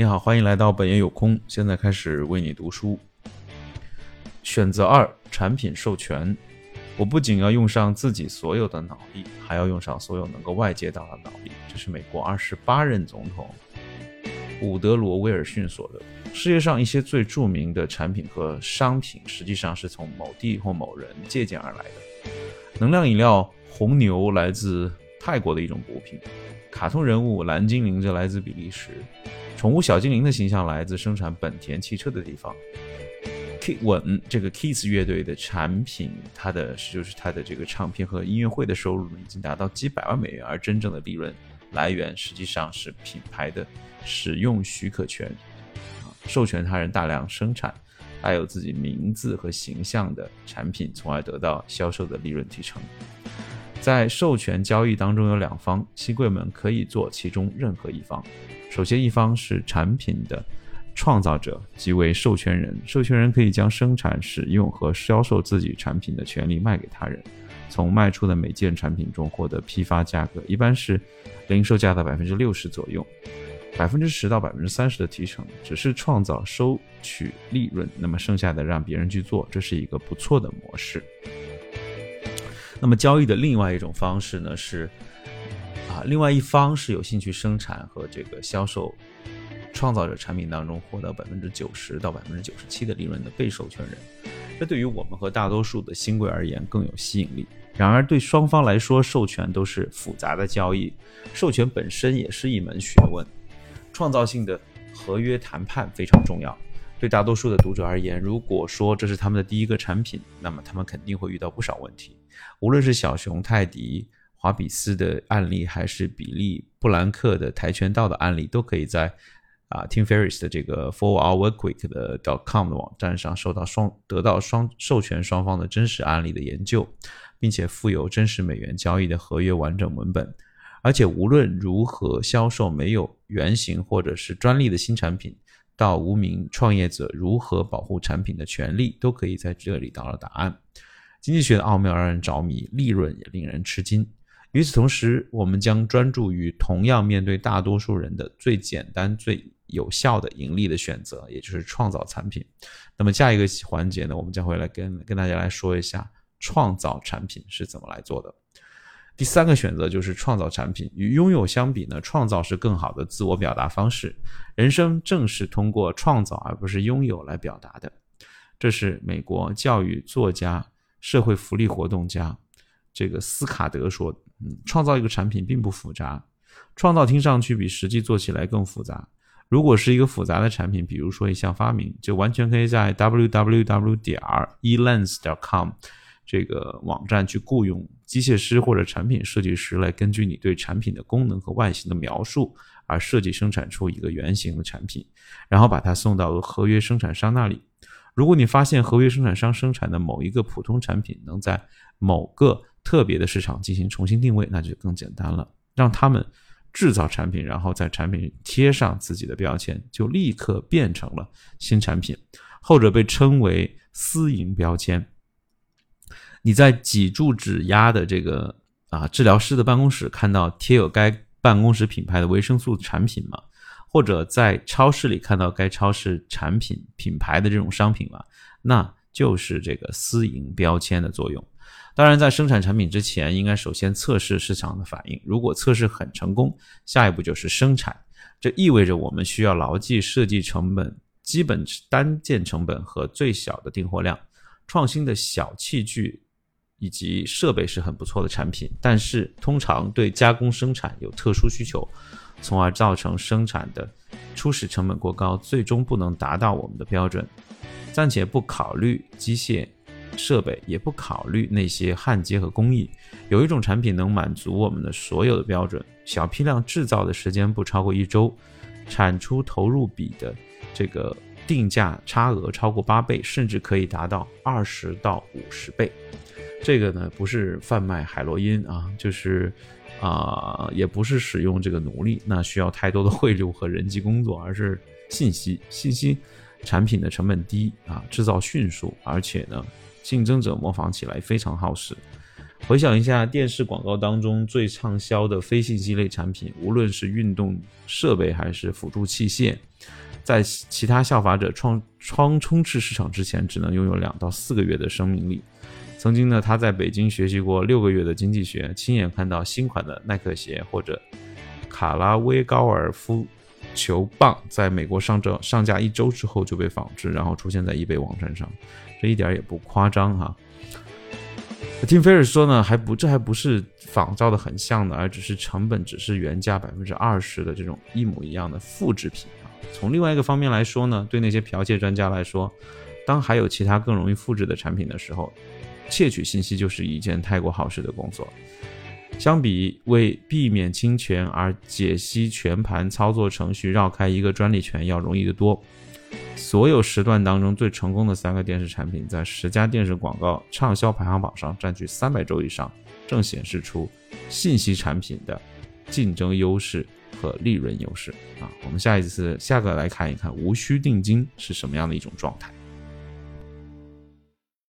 你好，欢迎来到本爷有空。现在开始为你读书。选择二：产品授权。我不仅要用上自己所有的脑力，还要用上所有能够外接到的脑力。这是美国二十八任总统伍德罗·威尔逊说的。世界上一些最著名的产品和商品，实际上是从某地或某人借鉴而来的。能量饮料红牛来自泰国的一种补品，卡通人物蓝精灵则来自比利时，宠物小精灵的形象来自生产本田汽车的地方。K 稳这个 Kiss 乐队的产品，它的就是它的这个唱片和音乐会的收入，已经达到几百万美元，而真正的利润来源实际上是品牌的使用许可权啊，授权他人大量生产带有自己名字和形象的产品，从而得到销售的利润提成。在授权交易当中有两方，新贵们可以做其中任何一方。首先，一方是产品的。创造者即为授权人，授权人可以将生产、使用和销售自己产品的权利卖给他人，从卖出的每件产品中获得批发价格，一般是零售价的百分之六十左右，百分之十到百分之三十的提成，只是创造收取利润，那么剩下的让别人去做，这是一个不错的模式。那么交易的另外一种方式呢是，啊，另外一方是有兴趣生产和这个销售。创造者产品当中获得百分之九十到百分之九十七的利润的被授权人，这对于我们和大多数的新贵而言更有吸引力。然而，对双方来说，授权都是复杂的交易，授权本身也是一门学问。创造性的合约谈判非常重要。对大多数的读者而言，如果说这是他们的第一个产品，那么他们肯定会遇到不少问题。无论是小熊泰迪、华比斯的案例，还是比利布兰克的跆拳道的案例，都可以在。啊 Tim Ferris 的这个 four hour work quick 的 dot .com 的网站上，受到双得到双授权双方的真实案例的研究，并且附有真实美元交易的合约完整文本。而且无论如何销售没有原型或者是专利的新产品，到无名创业者如何保护产品的权利，都可以在这里得到答案。经济学的奥妙让人着迷，利润也令人吃惊。与此同时，我们将专注于同样面对大多数人的最简单最。有效的盈利的选择，也就是创造产品。那么下一个环节呢，我们将会来跟跟大家来说一下创造产品是怎么来做的。第三个选择就是创造产品。与拥有相比呢，创造是更好的自我表达方式。人生正是通过创造而不是拥有来表达的。这是美国教育作家、社会福利活动家这个斯卡德说的。嗯，创造一个产品并不复杂，创造听上去比实际做起来更复杂。如果是一个复杂的产品，比如说一项发明，就完全可以在 www 点 elens.com 这个网站去雇佣机械师或者产品设计师来根据你对产品的功能和外形的描述而设计生产出一个原型的产品，然后把它送到合约生产商那里。如果你发现合约生产商生产的某一个普通产品能在某个特别的市场进行重新定位，那就更简单了，让他们。制造产品，然后在产品贴上自己的标签，就立刻变成了新产品。后者被称为私营标签。你在脊柱指压的这个啊治疗师的办公室看到贴有该办公室品牌的维生素产品吗？或者在超市里看到该超市产品品牌的这种商品了？那就是这个私营标签的作用。当然，在生产产品之前，应该首先测试市场的反应。如果测试很成功，下一步就是生产。这意味着我们需要牢记设计成本、基本单件成本和最小的订货量。创新的小器具以及设备是很不错的产品，但是通常对加工生产有特殊需求，从而造成生产的初始成本过高，最终不能达到我们的标准。暂且不考虑机械。设备也不考虑那些焊接和工艺，有一种产品能满足我们的所有的标准，小批量制造的时间不超过一周，产出投入比的这个定价差额超过八倍，甚至可以达到二十到五十倍。这个呢不是贩卖海洛因啊，就是啊，也不是使用这个奴隶，那需要太多的贿赂和人际工作，而是信息信息产品的成本低啊，制造迅速，而且呢。竞争者模仿起来非常耗时。回想一下电视广告当中最畅销的非信息类产品，无论是运动设备还是辅助器械，在其他效法者创创充斥市场之前，只能拥有两到四个月的生命力。曾经呢，他在北京学习过六个月的经济学，亲眼看到新款的耐克鞋或者卡拉威高尔夫球棒在美国上证上架一周之后就被仿制，然后出现在易贝网站上，这一点也不夸张哈。听菲尔说呢，还不这还不是仿造的很像的，而只是成本只是原价百分之二十的这种一模一样的复制品啊。从另外一个方面来说呢，对那些剽窃专家来说，当还有其他更容易复制的产品的时候，窃取信息就是一件太过耗时的工作。相比为避免侵权而解析全盘操作程序、绕开一个专利权要容易得多。所有时段当中最成功的三个电视产品，在十家电视广告畅销排行榜上占据三百周以上，正显示出信息产品的竞争优势和利润优势啊！我们下一次下个来看一看无需定金是什么样的一种状态。